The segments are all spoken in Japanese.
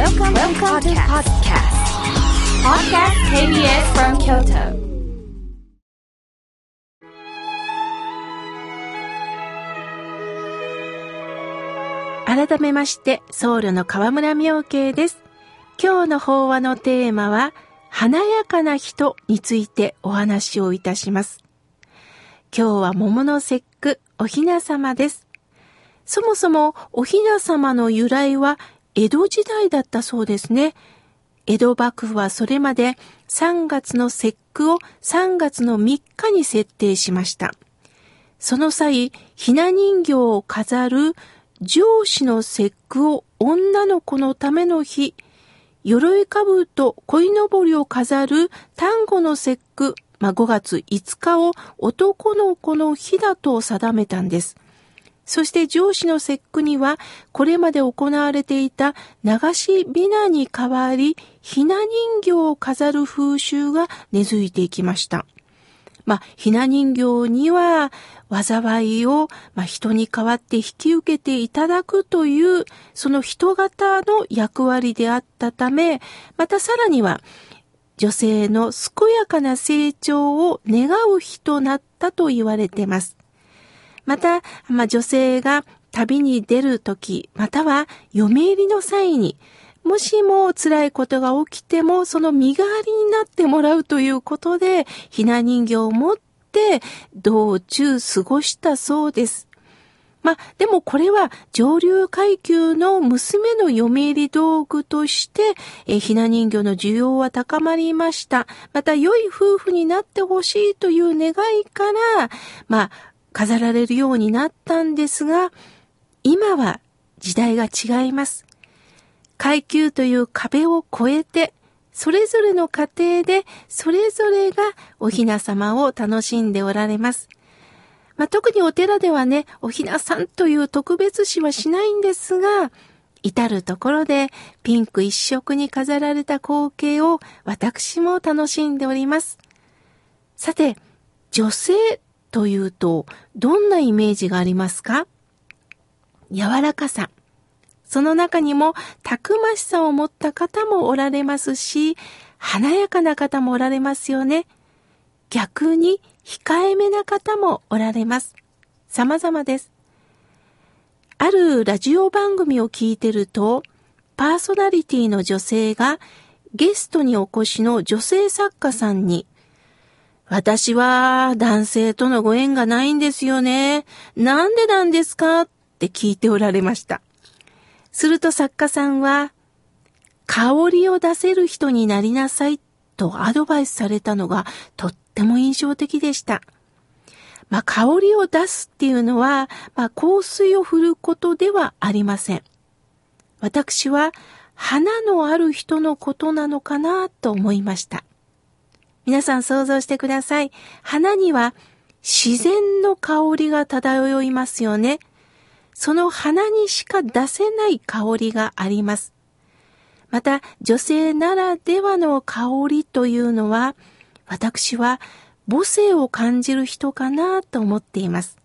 Welcome, Welcome to podcast. Podcast KBS from Kyoto. 改めまして、僧侶の河村明慶です。今日の法話のテーマは、華やかな人についてお話をいたします。今日は桃の節句、おひな様です。そもそもおひな様の由来は江戸時代だったそうですね。江戸幕府はそれまで3月の節句を3月の3日に設定しました。その際、ひな人形を飾る上司の節句を女の子のための日、鎧兜と鯉のぼりを飾る端午の節句、まあ、5月5日を男の子の日だと定めたんです。そして上司の節句には、これまで行われていた流しびなに代わり、ひな人形を飾る風習が根付いていきました。まあ、ひな人形には、災いを、まあ、人に代わって引き受けていただくという、その人型の役割であったため、またさらには、女性の健やかな成長を願う日となったと言われています。また、まあ、女性が旅に出るとき、または嫁入りの際に、もしも辛いことが起きても、その身代わりになってもらうということで、ひな人形を持って道中過ごしたそうです。まあ、でもこれは上流階級の娘の嫁入り道具として、えひな人形の需要は高まりました。また良い夫婦になってほしいという願いから、まあ、飾られるようになったんですが、今は時代が違います。階級という壁を越えて、それぞれの家庭で、それぞれがおひな様を楽しんでおられます。まあ、特にお寺ではね、おひなさんという特別視はしないんですが、至るところでピンク一色に飾られた光景を私も楽しんでおります。さて、女性というとどんなイメージがありますか？柔らかさ。その中にもたくましさを持った方もおられますし、華やかな方もおられますよね。逆に控えめな方もおられます。様々です。あるラジオ番組を聞いてると、パーソナリティの女性がゲストにお越しの女性作家さんに、私は男性とのご縁がないんですよね。なんでなんですかって聞いておられました。すると作家さんは、香りを出せる人になりなさいとアドバイスされたのがとっても印象的でした。まあ、香りを出すっていうのは、まあ、香水を振ることではありません。私は、花のある人のことなのかなと思いました。皆さん想像してください。花には自然の香りが漂いますよね。その花にしか出せない香りがあります。また、女性ならではの香りというのは、私は母性を感じる人かなと思っています。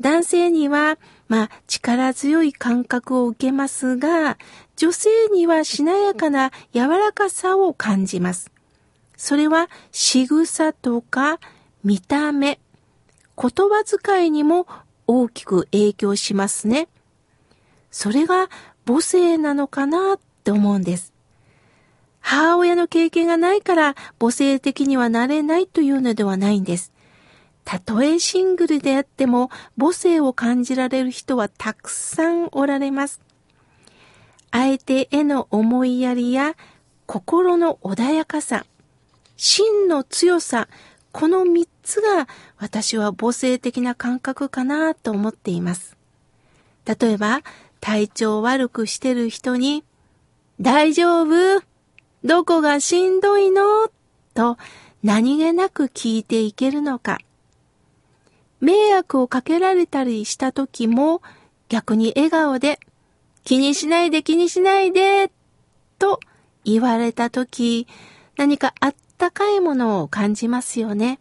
男性には、まあ、力強い感覚を受けますが、女性にはしなやかな柔らかさを感じます。それは仕草とか見た目、言葉遣いにも大きく影響しますね。それが母性なのかなって思うんです。母親の経験がないから母性的にはなれないというのではないんです。たとえシングルであっても母性を感じられる人はたくさんおられます。相手への思いやりや心の穏やかさ、真の強さ、この三つが私は母性的な感覚かなと思っています。例えば、体調悪くしてる人に、大丈夫？どこがしんどいの？と何気なく聞いていけるのか。迷惑をかけられたりした時も逆に笑顔で気にしないで気にしないでと言われた時何かあったかいものを感じますよね。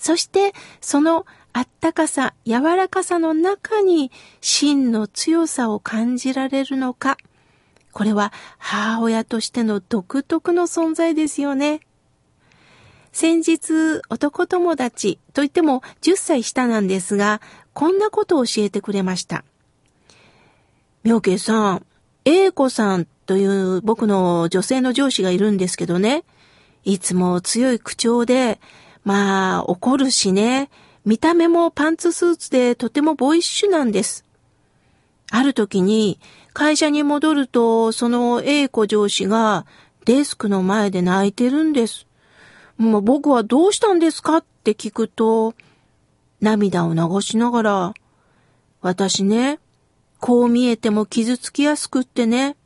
そしてそのあったかさ、柔らかさの中に真の強さを感じられるのか。これは母親としての独特の存在ですよね。先日、男友達といっても10歳下なんですが、こんなことを教えてくれました。妙慶さん、英子さんという僕の女性の上司がいるんですけどね、いつも強い口調で、まあ怒るしね、見た目もパンツスーツでとてもボイッシュなんです。ある時に会社に戻ると、その A 子上司がデスクの前で泣いてるんです。もう僕はどうしたんですかって聞くと、涙を流しながら、私ね、こう見えても傷つきやすくってね、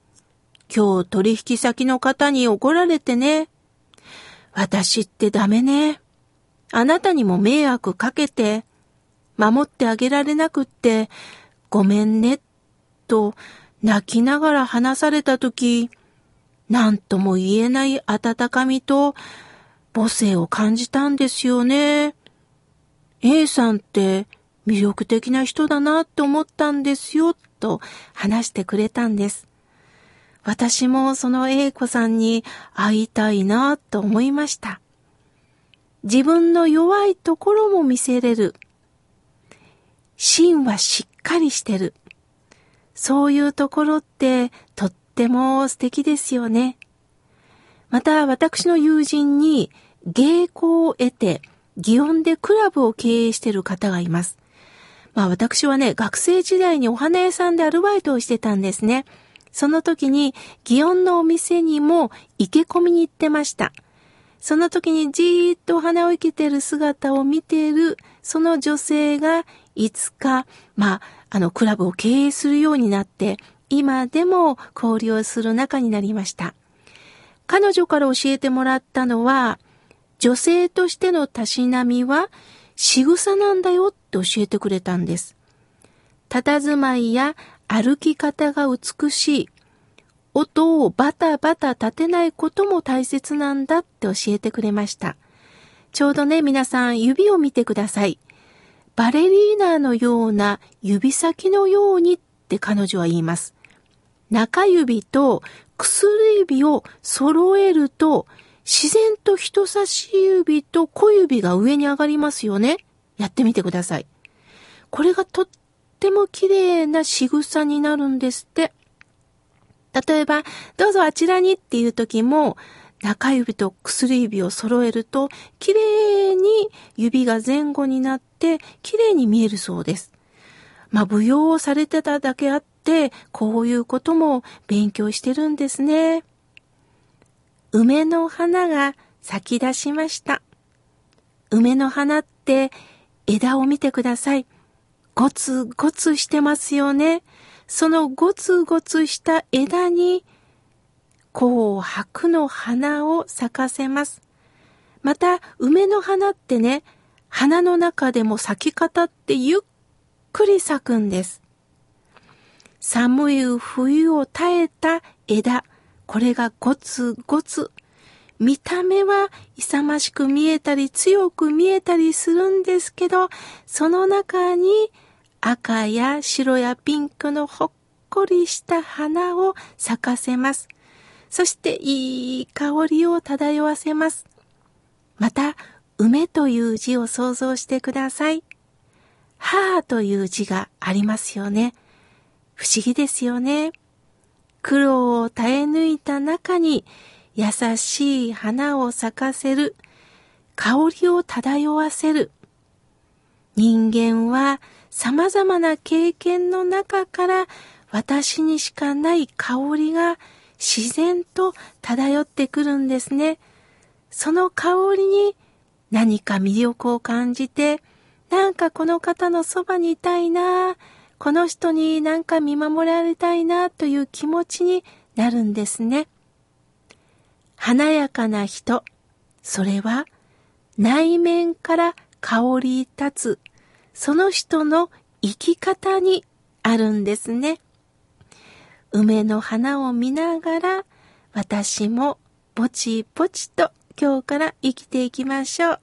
今日取引先の方に怒られてね、私ってダメね。あなたにも迷惑かけて、守ってあげられなくって、ごめんね、と泣きながら話されたとき、何とも言えない温かみと母性を感じたんですよね。A さんって魅力的な人だなって思ったんですよ、と話してくれたんです。私もその A 子さんに会いたいなと思いました。自分の弱いところも見せれる。芯はしっかりしてる。そういうところってとっても素敵ですよね。また私の友人に芸妓を得て、祇園でクラブを経営している方がいます。まあ私はね、学生時代にお花屋さんでアルバイトをしてたんですね。その時に、祇園のお店にも池込みに行ってました。その時にじーっとお花を生けている姿を見ている、その女性が、いつか、まあ、あの、クラブを経営するようになって、今でも交流をする仲になりました。彼女から教えてもらったのは、女性としてのたしなみは仕草なんだよって教えてくれたんです。佇まいや歩き方が美しい。音をバタバタ立てないことも大切なんだって教えてくれました。ちょうどね、皆さん指を見てください。バレリーナのような指先のようにって彼女は言います。中指と薬指を揃えると自然と人差し指と小指が上に上がりますよね。やってみてください。これがとっても綺麗な仕草になるんですって。例えば、どうぞあちらにっていう時も、中指と薬指を揃えると、綺麗に指が前後になって、綺麗に見えるそうです。まあ、舞踊をされてただけあって、こういうことも勉強してるんですね。梅の花が咲き出しました。梅の花って枝を見てください。ゴツゴツしてますよね。そのゴツゴツした枝に紅白の花を咲かせます。また、梅の花ってね、花の中でも咲き方ってゆっくり咲くんです。寒い冬を耐えた枝、これがゴツゴツ。見た目は勇ましく見えたり強く見えたりするんですけど、その中に赤や白やピンクのほっこりした花を咲かせます。そしていい香りを漂わせます。また、梅という字を想像してください。母という字がありますよね。不思議ですよね。苦労を耐え抜いた中に優しい花を咲かせる、香りを漂わせる。人間は様々な経験の中から私にしかない香りが自然と漂ってくるんですね。その香りに何か魅力を感じて、なんかこの方のそばにいたいな、この人になんか見守られたいなという気持ちになるんですね。華やかな人、それは内面から香り立つ、その人の生き方にあるんですね。梅の花を見ながら、私もぼちぼちと今日から生きていきましょう。